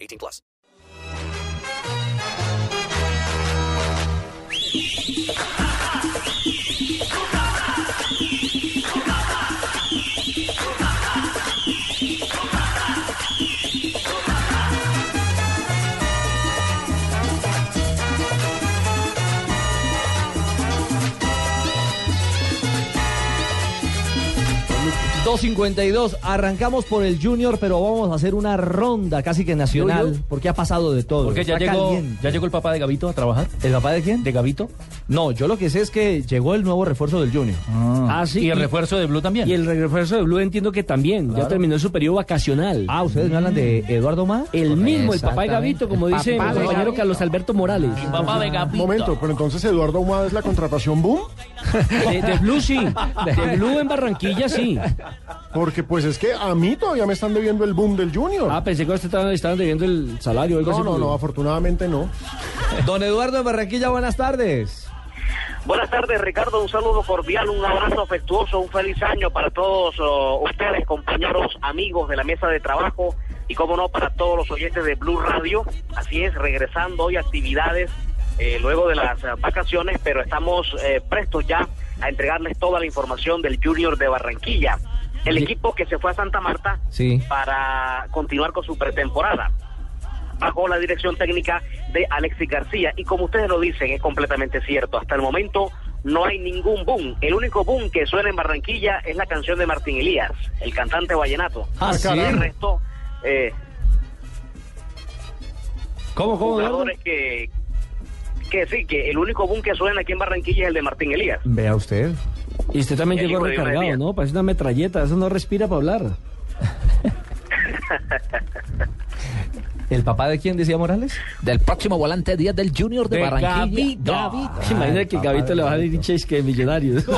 18 plus. Dos arrancamos por el Junior, pero vamos a hacer una ronda casi que nacional, porque ha pasado de todo. Porque ya Está llegó, caliente. ya llegó el papá de Gavito a trabajar. ¿El papá de quién? ¿De Gavito? No, yo lo que sé es que llegó el nuevo refuerzo del Junior. Ah, sí, Y el refuerzo de Blue también. Y el refuerzo de Blue entiendo que también. Ya terminó su periodo vacacional. Ah, ¿ustedes me hablan de Eduardo Má? el mismo, el papá de. Gavito, como El dice mi de compañero Gavito. Carlos Alberto Morales. papá de Gavito. Momento, pero entonces Eduardo Humada es la contratación boom, De, de Blue sí. De Blue en Barranquilla sí. porque pues es que a mí todavía me están debiendo el boom del Junior. Ah, pensé que ustedes estaban, estaban debiendo el salario o algo no, así. no, no, afortunadamente no. Don Eduardo de Barranquilla, buenas tardes. Buenas tardes, Ricardo. Un saludo cordial, un abrazo afectuoso, un feliz año para todos oh, ustedes, compañeros, amigos de la mesa de trabajo y, como no, para todos los oyentes de Blue Radio. Así es, regresando hoy a actividades eh, luego de las eh, vacaciones, pero estamos eh, prestos ya a entregarles toda la información del Junior de Barranquilla. El Sí. equipo que se fue a Santa Marta Sí. para continuar con su pretemporada bajo la dirección técnica de Alexis García. Y como ustedes lo dicen, es completamente cierto. Hasta el momento no hay ningún boom. El único boom que suena en Barranquilla es la canción de Martín Elías, el cantante vallenato. Ah, sí. El resto, eh, ¿Cómo, cómo, jugadores que, que sí, que el único boom que suena aquí en Barranquilla es el de Martín Elías. Vea usted. Y usted también El llegó recargado. ¿no? Parece una metralleta, eso no respira para hablar. ¿El papá de quién decía Morales? Del próximo volante 10 del Junior de, Barranquilla. Gavito. Imagina que Gavito le va a decir Chase que millonarios.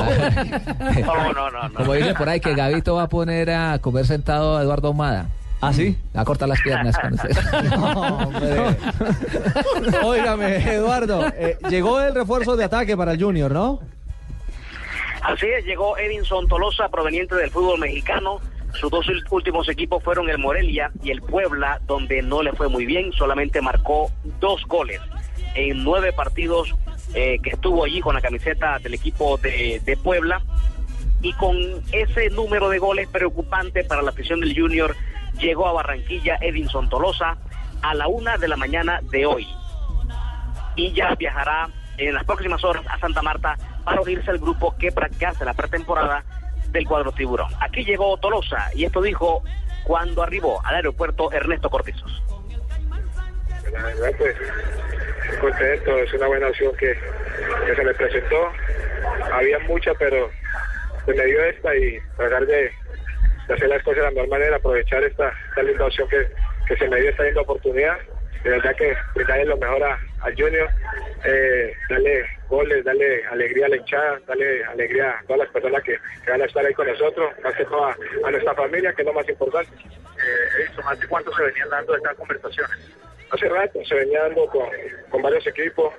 No, no, no, no. Como dice por ahí, que Gavito va a poner a comer sentado a Eduardo Humada. ¿Ah, sí? Va a cortar las piernas con usted. Hombre. Óigame, Eduardo, eh, llegó el refuerzo de ataque para el Junior, ¿no? Así es, llegó Edinson Tolosa, proveniente del fútbol mexicano. Sus dos últimos equipos fueron el Morelia y el Puebla, donde no le fue muy bien, solamente marcó dos goles en nueve partidos eh, que estuvo allí con la camiseta del equipo de, Puebla. Y con ese número de goles preocupante para la afición del Junior, llegó a Barranquilla Edinson Tolosa a la una de la mañana de hoy y ya viajará en las próximas horas a Santa Marta para unirse al grupo que practicase la pretemporada del cuadro tiburón. Aquí llegó Tolosa y esto dijo cuando arribó al aeropuerto Ernesto Cortizos. La verdad, pues, contento, es una buena opción que, se me presentó. Había mucha, pero se me dio esta y tratar de, de hacer las cosas de la mejor manera, aprovechar esta, esta linda opción que, que se me dio, esta linda oportunidad. De verdad que brindarle lo mejor a, al Junior, eh, darle goles, darle alegría a la hinchada, darle alegría a todas las personas que, que van a estar ahí con nosotros, más que todo a, a nuestra familia, que es lo más importante. Eh, ¿hace cuánto se venían dando estas conversaciones? Hace rato se venía dando con, con varios equipos,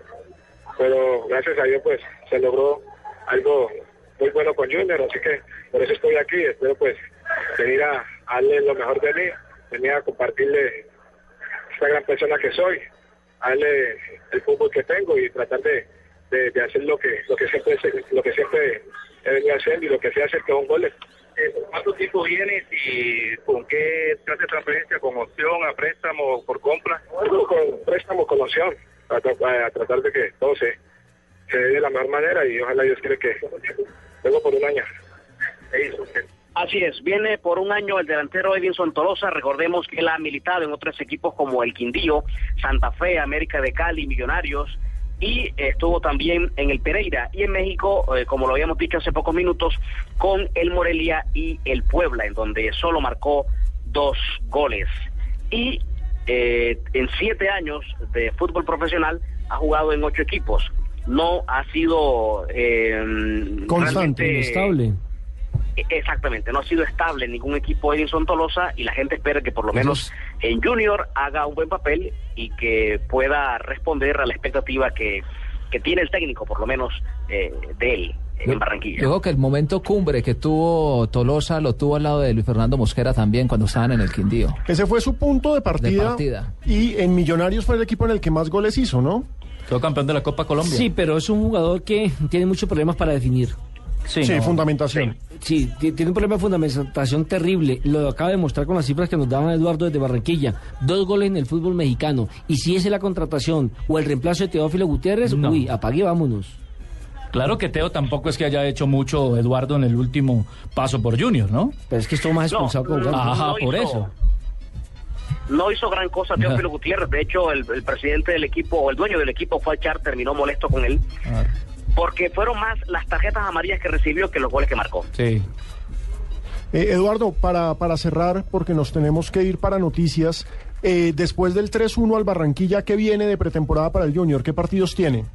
pero gracias a Dios pues se logró algo muy bueno con Junior, así que por eso estoy aquí, espero pues venir a, a darle lo mejor de mí, venir a compartirle esta gran persona que soy, a darle el fútbol que tengo y tratar de, de, de hacer lo que lo que siempre se- lo que siempre he venido haciendo y lo que sé hacer que son goles. ¿Cuánto tiempo vienes y con qué clase de transferencia? ¿Con opción, a préstamo, por compra? Con préstamo, con opción, a, tra- a tratar de que todo se, se dé de la mejor manera y ojalá Dios quiere que vengo por un año. Así es, viene por un año el delantero Edinson Tolosa, recordemos que él ha militado en otros equipos como el Quindío, Santa Fe, América de Cali, Millonarios, y estuvo también en el Pereira y en México, eh, como lo habíamos dicho hace pocos minutos, con el Morelia y el Puebla, en donde solo marcó dos goles. Y eh, en siete años de fútbol profesional ha jugado en ocho equipos. No ha sido eh, Constante, Estable. E- Exactamente, no ha sido estable en ningún equipo Edinson Tolosa y la gente espera que por lo menos en Junior haga un buen papel y que pueda responder a la expectativa que, que tiene el técnico, por lo menos eh, de él en Barranquilla. Yo creo que el momento cumbre que tuvo Tolosa lo tuvo al lado de Luis Fernando Mosquera también cuando estaban en el Quindío. Ese fue su punto de partida, De partida. Y en Millonarios fue el equipo en el que más goles hizo, ¿no? Quedó campeón de la Copa Colombia. Sí, pero es un jugador que tiene muchos problemas para definir. Sí, Sí, no. fundamentación. Sí, ti- tiene un problema de fundamentación terrible. Lo acaba de mostrar con las cifras que nos daban Eduardo desde Barranquilla. Dos goles en el fútbol mexicano. Y si esa es la contratación o el reemplazo de Teófilo Gutiérrez, No. uy, apague y vámonos. Claro que Teo tampoco es que haya hecho mucho Eduardo en el último paso por Junior, ¿no? Pero es que estuvo más expulsado con no. Ajá, no por hizo- eso. No hizo gran cosa Teófilo Gutiérrez, de hecho el, el presidente del equipo, o el dueño del equipo fue a echar, terminó molesto con él, Ah, porque fueron más las tarjetas amarillas que recibió que los goles que marcó. sí. Eh, Eduardo, para, para cerrar, porque nos tenemos que ir para noticias, eh, después del 3-1 al Barranquilla, ¿qué viene de pretemporada para el Junior? ¿Qué partidos tiene?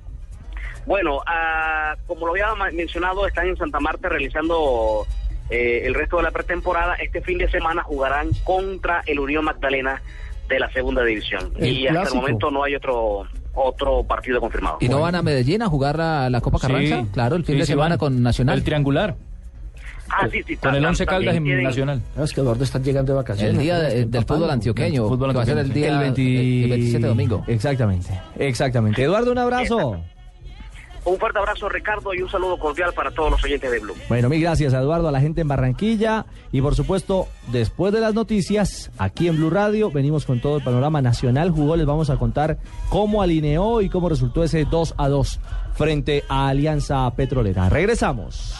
Bueno, ah, como lo había mencionado, están en Santa Marta realizando eh, el resto de la pretemporada. Este fin de semana jugarán contra el Unión Magdalena de la segunda división. El y hasta el momento no hay otro otro partido confirmado. ¿Y no van a Medellín a jugar la, la Copa Carranza? Sí. Claro, el fin Sí, de semana van. con Nacional. El triangular. Ah, sí, sí. Con el tam- Once Caldas también en tienen- Nacional. Es que Eduardo está llegando de vacaciones. El día de- del fútbol antioqueño, Fútbol que va a ser el antioqueño. día El 20 el 27 domingo. Exactamente, exactamente. Eduardo, un abrazo. Un fuerte abrazo, Ricardo, y un saludo cordial para todos los oyentes de Blue. Bueno, mil gracias Eduardo, a la gente en Barranquilla y por supuesto, después de las noticias, aquí en Blue Radio, venimos con todo el panorama nacional. Jugó, les vamos a contar cómo alineó y cómo resultó ese 2 a 2 frente a Alianza Petrolera. Regresamos.